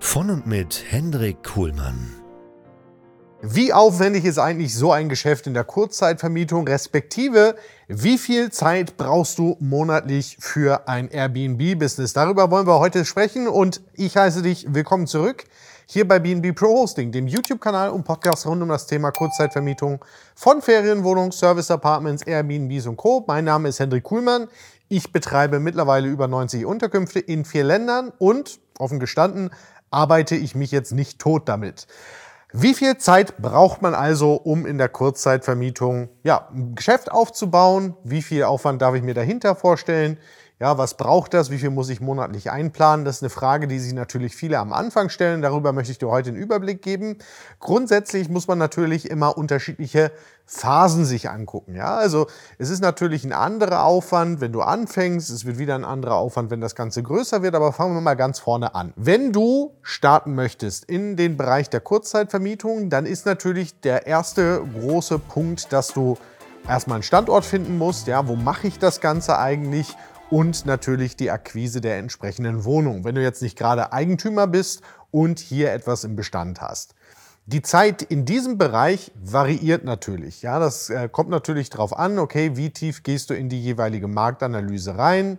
Von und mit Hendrik Kuhlmann. Wie aufwendig ist eigentlich so ein Geschäft in der Kurzzeitvermietung, respektive wie viel Zeit brauchst du monatlich für ein Airbnb-Business? Darüber wollen wir heute sprechen und ich heiße dich willkommen zurück hier bei BNB Pro Hosting, dem YouTube-Kanal und Podcast rund um das Thema Kurzzeitvermietung von Ferienwohnungen, Service Apartments, Airbnbs und Co. Mein Name ist Hendrik Kuhlmann. Ich betreibe mittlerweile über 90 Unterkünfte in vier Ländern und, offen gestanden, arbeite ich mich jetzt nicht tot damit. Wie viel Zeit braucht man also, um in der Kurzzeitvermietung ja, ein Geschäft aufzubauen? Wie viel Aufwand darf ich mir dahinter vorstellen? Ja, was braucht das? Wie viel muss ich monatlich einplanen? Das ist eine Frage, die sich natürlich viele am Anfang stellen. Darüber möchte ich dir heute einen Überblick geben. Grundsätzlich muss man natürlich immer unterschiedliche Phasen sich angucken. Ja, also es ist natürlich ein anderer Aufwand, wenn du anfängst. Es wird wieder ein anderer Aufwand, wenn das Ganze größer wird. Aber fangen wir mal ganz vorne an. Wenn du starten möchtest in den Bereich der Kurzzeitvermietung, dann ist natürlich der erste große Punkt, dass du erstmal einen Standort finden musst. Ja, wo mache ich das Ganze eigentlich? Und natürlich die Akquise der entsprechenden Wohnung, wenn du jetzt nicht gerade Eigentümer bist und hier etwas im Bestand hast. Die Zeit in diesem Bereich variiert natürlich. Ja, das äh, kommt natürlich darauf an, okay, wie tief gehst du in die jeweilige Marktanalyse rein?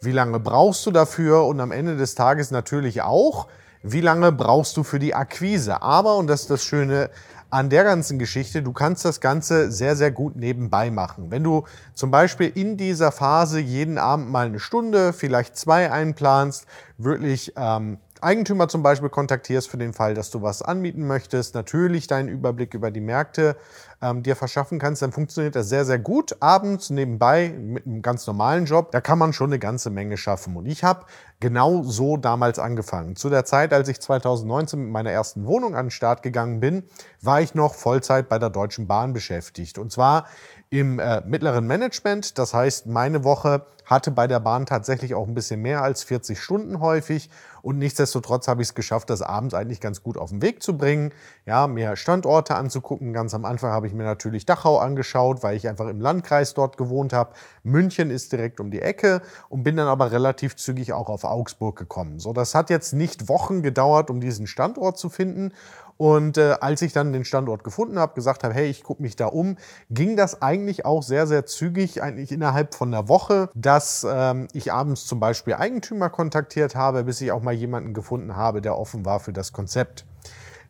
Wie lange brauchst du dafür? Und am Ende des Tages natürlich auch, wie lange brauchst du für die Akquise? Aber, und das ist das Schöne an der ganzen Geschichte, du kannst das Ganze sehr, sehr gut nebenbei machen. Wenn du zum Beispiel in dieser Phase jeden Abend mal eine Stunde, vielleicht zwei einplanst, wirklich ähm, Eigentümer zum Beispiel kontaktierst für den Fall, dass du was anmieten möchtest, natürlich deinen Überblick über die Märkte ähm, dir verschaffen kannst, dann funktioniert das sehr, sehr gut. Abends nebenbei mit einem ganz normalen Job, da kann man schon eine ganze Menge schaffen. Und ich habe genau so damals angefangen. Zu der Zeit, als ich 2019 mit meiner ersten Wohnung an den Start gegangen bin, war ich noch Vollzeit bei der Deutschen Bahn beschäftigt. Und zwar im äh, mittleren Management. Das heißt, meine Woche hatte bei der Bahn tatsächlich auch ein bisschen mehr als 40 Stunden häufig. Und nichtsdestotrotz habe ich es geschafft, das abends eigentlich ganz gut auf den Weg zu bringen. Ja, mehr Standorte anzugucken. Ganz am Anfang habe ich mir natürlich Dachau angeschaut, weil ich einfach im Landkreis dort gewohnt habe. München ist direkt um die Ecke und bin dann aber relativ zügig auch auf Augsburg gekommen. So, das hat jetzt nicht Wochen gedauert, um diesen Standort zu finden. Und äh, als ich dann den Standort gefunden habe, gesagt habe, hey, ich gucke mich da um, ging das eigentlich auch sehr, sehr zügig, eigentlich innerhalb von einer Woche, dass ähm, ich abends zum Beispiel Eigentümer kontaktiert habe, bis ich auch mal jemanden gefunden habe, der offen war für das Konzept.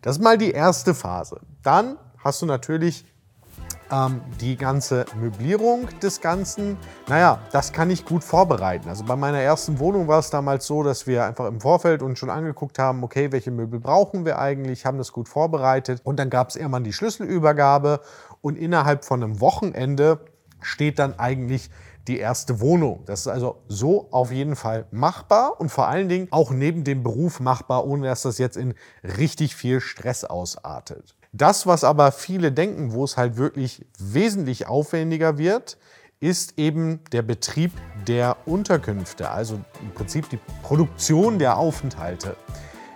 Das ist mal die erste Phase. Dann hast du natürlich ähm, die ganze Möblierung des Ganzen, naja, das kann ich gut vorbereiten. Also bei meiner ersten Wohnung war es damals so, dass wir einfach im Vorfeld uns schon angeguckt haben, okay, welche Möbel brauchen wir eigentlich, haben das gut vorbereitet und dann gab es irgendwann die Schlüsselübergabe und innerhalb von einem Wochenende steht dann eigentlich die erste Wohnung. Das ist also so auf jeden Fall machbar und vor allen Dingen auch neben dem Beruf machbar, ohne dass das jetzt in richtig viel Stress ausartet. Das, was aber viele denken, wo es halt wirklich wesentlich aufwendiger wird, ist eben der Betrieb der Unterkünfte, also im Prinzip die Produktion der Aufenthalte.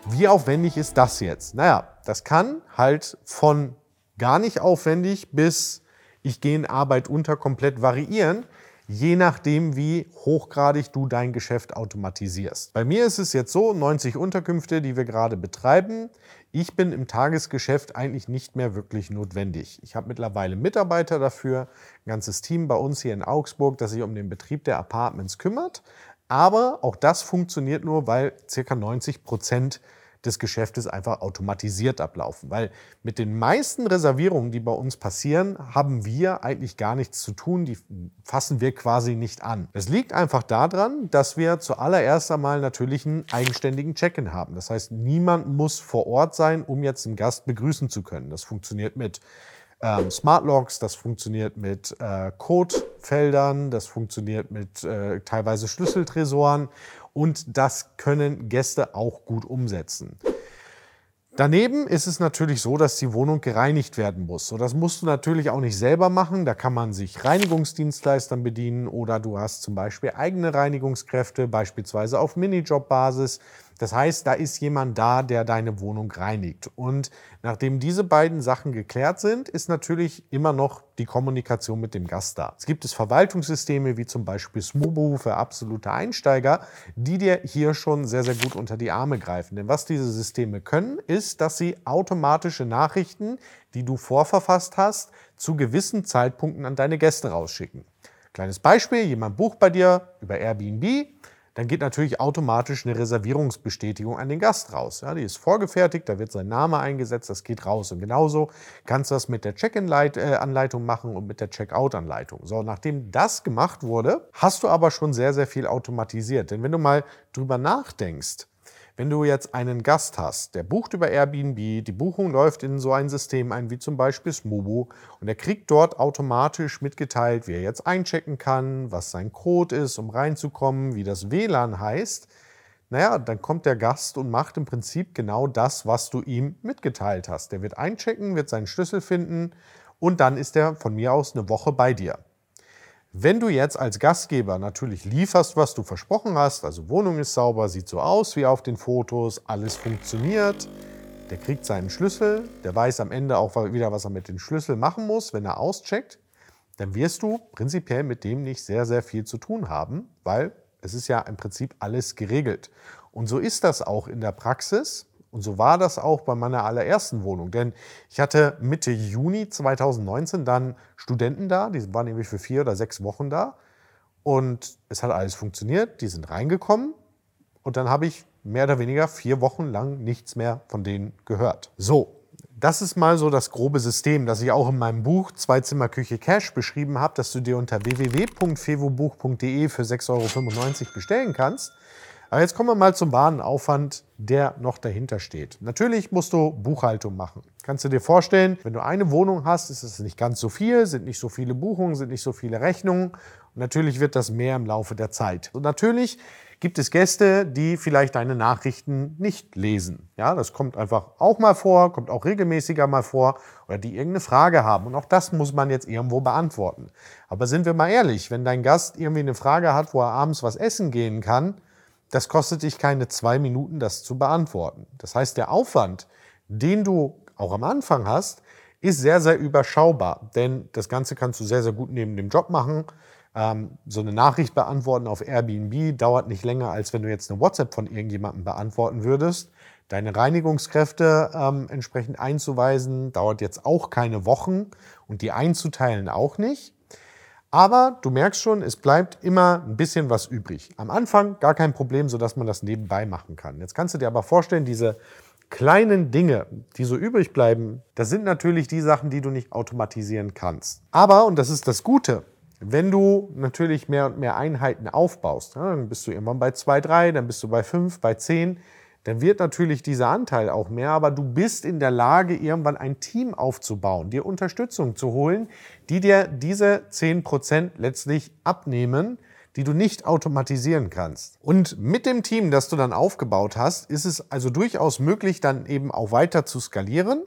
Wie aufwendig ist das jetzt? Naja, das kann halt von gar nicht aufwendig bis ich gehe in Arbeit unter komplett variieren, je nachdem, wie hochgradig du dein Geschäft automatisierst. Bei mir ist es jetzt so, 90 Unterkünfte, die wir gerade betreiben. Ich bin im Tagesgeschäft eigentlich nicht mehr wirklich notwendig. Ich habe mittlerweile Mitarbeiter dafür, ein ganzes Team bei uns hier in Augsburg, das sich um den Betrieb der Apartments kümmert. Aber auch das funktioniert nur, weil ca. 90 Prozent des Geschäftes einfach automatisiert ablaufen. Weil mit den meisten Reservierungen, die bei uns passieren, haben wir eigentlich gar nichts zu tun. Die fassen wir quasi nicht an. Es liegt einfach daran, dass wir zuallererst einmal natürlich einen eigenständigen Check-in haben. Das heißt, niemand muss vor Ort sein, um jetzt einen Gast begrüßen zu können. Das funktioniert mit ähm, Smart Logs, das funktioniert mit äh, Codefeldern, das funktioniert mit äh, teilweise Schlüsseltresoren und das können Gäste auch gut umsetzen. Daneben ist es natürlich so, dass die Wohnung gereinigt werden muss. So, das musst du natürlich auch nicht selber machen. Da kann man sich Reinigungsdienstleistern bedienen oder du hast zum Beispiel eigene Reinigungskräfte, beispielsweise auf Minijob-Basis. Das heißt, da ist jemand da, der deine Wohnung reinigt. Und nachdem diese beiden Sachen geklärt sind, ist natürlich immer noch die Kommunikation mit dem Gast da. Es gibt es Verwaltungssysteme wie zum Beispiel Smubu für absolute Einsteiger, die dir hier schon sehr, sehr gut unter die Arme greifen. Denn was diese Systeme können, ist, dass sie automatische Nachrichten, die du vorverfasst hast, zu gewissen Zeitpunkten an deine Gäste rausschicken. Kleines Beispiel, jemand bucht bei dir über Airbnb, dann geht natürlich automatisch eine Reservierungsbestätigung an den Gast raus. Ja, die ist vorgefertigt, da wird sein Name eingesetzt, das geht raus. Und genauso kannst du das mit der Check-in-Anleitung machen und mit der Check-out-Anleitung. So, nachdem das gemacht wurde, hast du aber schon sehr, sehr viel automatisiert. Denn wenn du mal drüber nachdenkst, wenn du jetzt einen Gast hast, der bucht über Airbnb, die Buchung läuft in so ein System ein wie zum Beispiel Smubu und er kriegt dort automatisch mitgeteilt, wie er jetzt einchecken kann, was sein Code ist, um reinzukommen, wie das WLAN heißt. Naja, dann kommt der Gast und macht im Prinzip genau das, was du ihm mitgeteilt hast. Der wird einchecken, wird seinen Schlüssel finden und dann ist er von mir aus eine Woche bei dir. Wenn du jetzt als Gastgeber natürlich lieferst, was du versprochen hast, also Wohnung ist sauber, sieht so aus wie auf den Fotos, alles funktioniert, der kriegt seinen Schlüssel, der weiß am Ende auch wieder, was er mit dem Schlüssel machen muss, wenn er auscheckt, dann wirst du prinzipiell mit dem nicht sehr, sehr viel zu tun haben, weil es ist ja im Prinzip alles geregelt. Und so ist das auch in der Praxis. Und so war das auch bei meiner allerersten Wohnung. Denn ich hatte Mitte Juni 2019 dann Studenten da, die waren nämlich für vier oder sechs Wochen da. Und es hat alles funktioniert, die sind reingekommen. Und dann habe ich mehr oder weniger vier Wochen lang nichts mehr von denen gehört. So, das ist mal so das grobe System, das ich auch in meinem Buch Zwei Zimmer Küche Cash beschrieben habe, das du dir unter www.fevobuch.de für 6,95 Euro bestellen kannst. Aber jetzt kommen wir mal zum Warenaufwand, der noch dahinter steht. Natürlich musst du Buchhaltung machen. Kannst du dir vorstellen, wenn du eine Wohnung hast, ist es nicht ganz so viel, sind nicht so viele Buchungen, sind nicht so viele Rechnungen. Und natürlich wird das mehr im Laufe der Zeit. Und natürlich gibt es Gäste, die vielleicht deine Nachrichten nicht lesen. Ja, das kommt einfach auch mal vor, kommt auch regelmäßiger mal vor oder die irgendeine Frage haben. Und auch das muss man jetzt irgendwo beantworten. Aber sind wir mal ehrlich, wenn dein Gast irgendwie eine Frage hat, wo er abends was essen gehen kann, das kostet dich keine zwei Minuten, das zu beantworten. Das heißt, der Aufwand, den du auch am Anfang hast, ist sehr, sehr überschaubar. Denn das Ganze kannst du sehr, sehr gut neben dem Job machen. Ähm, so eine Nachricht beantworten auf Airbnb dauert nicht länger, als wenn du jetzt eine WhatsApp von irgendjemandem beantworten würdest. Deine Reinigungskräfte ähm, entsprechend einzuweisen, dauert jetzt auch keine Wochen und die einzuteilen auch nicht. Aber du merkst schon, es bleibt immer ein bisschen was übrig. Am Anfang gar kein Problem, sodass man das nebenbei machen kann. Jetzt kannst du dir aber vorstellen, diese kleinen Dinge, die so übrig bleiben, das sind natürlich die Sachen, die du nicht automatisieren kannst. Aber, und das ist das Gute, wenn du natürlich mehr und mehr Einheiten aufbaust, dann bist du irgendwann bei zwei, drei, dann bist du bei fünf, bei zehn, dann wird natürlich dieser Anteil auch mehr, aber du bist in der Lage, irgendwann ein Team aufzubauen, dir Unterstützung zu holen, die dir diese 10% letztlich abnehmen, die du nicht automatisieren kannst. Und mit dem Team, das du dann aufgebaut hast, ist es also durchaus möglich, dann eben auch weiter zu skalieren.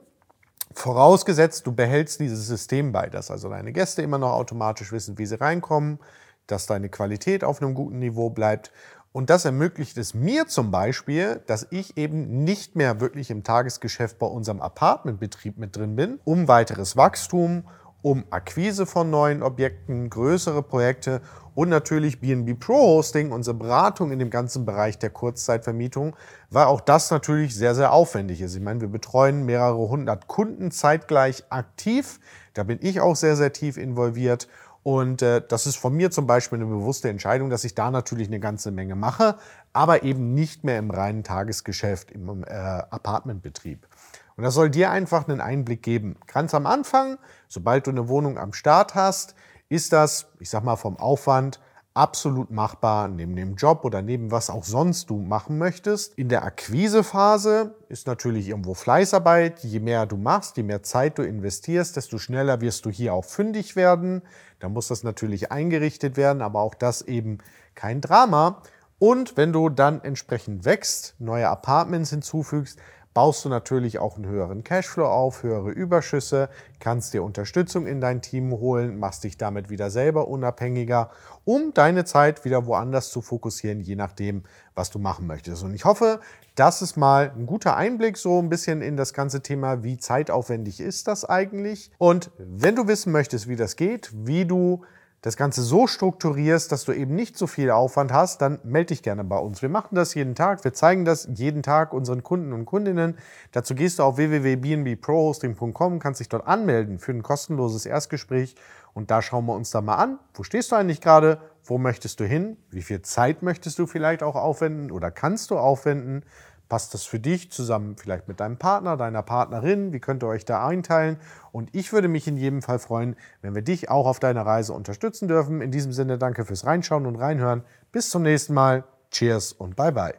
Vorausgesetzt, du behältst dieses System bei, dass also deine Gäste immer noch automatisch wissen, wie sie reinkommen, dass deine Qualität auf einem guten Niveau bleibt und das ermöglicht es mir zum Beispiel, dass ich eben nicht mehr wirklich im Tagesgeschäft bei unserem Apartmentbetrieb mit drin bin, um weiteres Wachstum, um Akquise von neuen Objekten, größere Projekte und natürlich BNB Pro Hosting, unsere Beratung in dem ganzen Bereich der Kurzzeitvermietung, weil auch das natürlich sehr, sehr aufwendig ist. Ich meine, wir betreuen mehrere hundert Kunden zeitgleich aktiv. Da bin ich auch sehr, sehr tief involviert Und äh, das ist von mir zum Beispiel eine bewusste Entscheidung, dass ich da natürlich eine ganze Menge mache, aber eben nicht mehr im reinen Tagesgeschäft, im äh, Apartmentbetrieb. Und das soll dir einfach einen Einblick geben. Ganz am Anfang, sobald du eine Wohnung am Start hast, ist das, ich sag mal, vom Aufwand absolut machbar neben dem Job oder neben was auch sonst du machen möchtest. In der Akquisephase ist natürlich irgendwo Fleißarbeit. Je mehr du machst, je mehr Zeit du investierst, desto schneller wirst du hier auch fündig werden. Da muss das natürlich eingerichtet werden, aber auch das eben kein Drama. Und wenn du dann entsprechend wächst, neue Apartments hinzufügst, baust du natürlich auch einen höheren Cashflow auf, höhere Überschüsse, kannst dir Unterstützung in dein Team holen, machst dich damit wieder selber unabhängiger, um deine Zeit wieder woanders zu fokussieren, je nachdem, was du machen möchtest. Und ich hoffe, das ist mal ein guter Einblick so ein bisschen in das ganze Thema, wie zeitaufwendig ist das eigentlich. Und wenn du wissen möchtest, wie das geht, wie du das Ganze so strukturierst, dass du eben nicht so viel Aufwand hast, dann melde dich gerne bei uns. Wir machen das jeden Tag. Wir zeigen das jeden Tag unseren Kunden und Kundinnen. Dazu gehst du auf www.bnbprohosting.com, kannst dich dort anmelden für ein kostenloses Erstgespräch und da schauen wir uns da mal an. Wo stehst du eigentlich gerade? Wo möchtest du hin? Wie viel Zeit möchtest du vielleicht auch aufwenden oder kannst du aufwenden? Passt das für dich zusammen vielleicht mit deinem Partner, deiner Partnerin? Wie könnt ihr euch da einteilen? Und ich würde mich in jedem Fall freuen, wenn wir dich auch auf deiner Reise unterstützen dürfen. In diesem Sinne danke fürs Reinschauen und Reinhören. Bis zum nächsten Mal. Cheers und bye bye.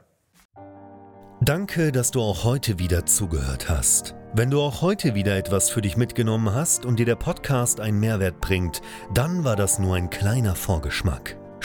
Danke, dass du auch heute wieder zugehört hast. Wenn du auch heute wieder etwas für dich mitgenommen hast und dir der Podcast einen Mehrwert bringt, dann war das nur ein kleiner Vorgeschmack.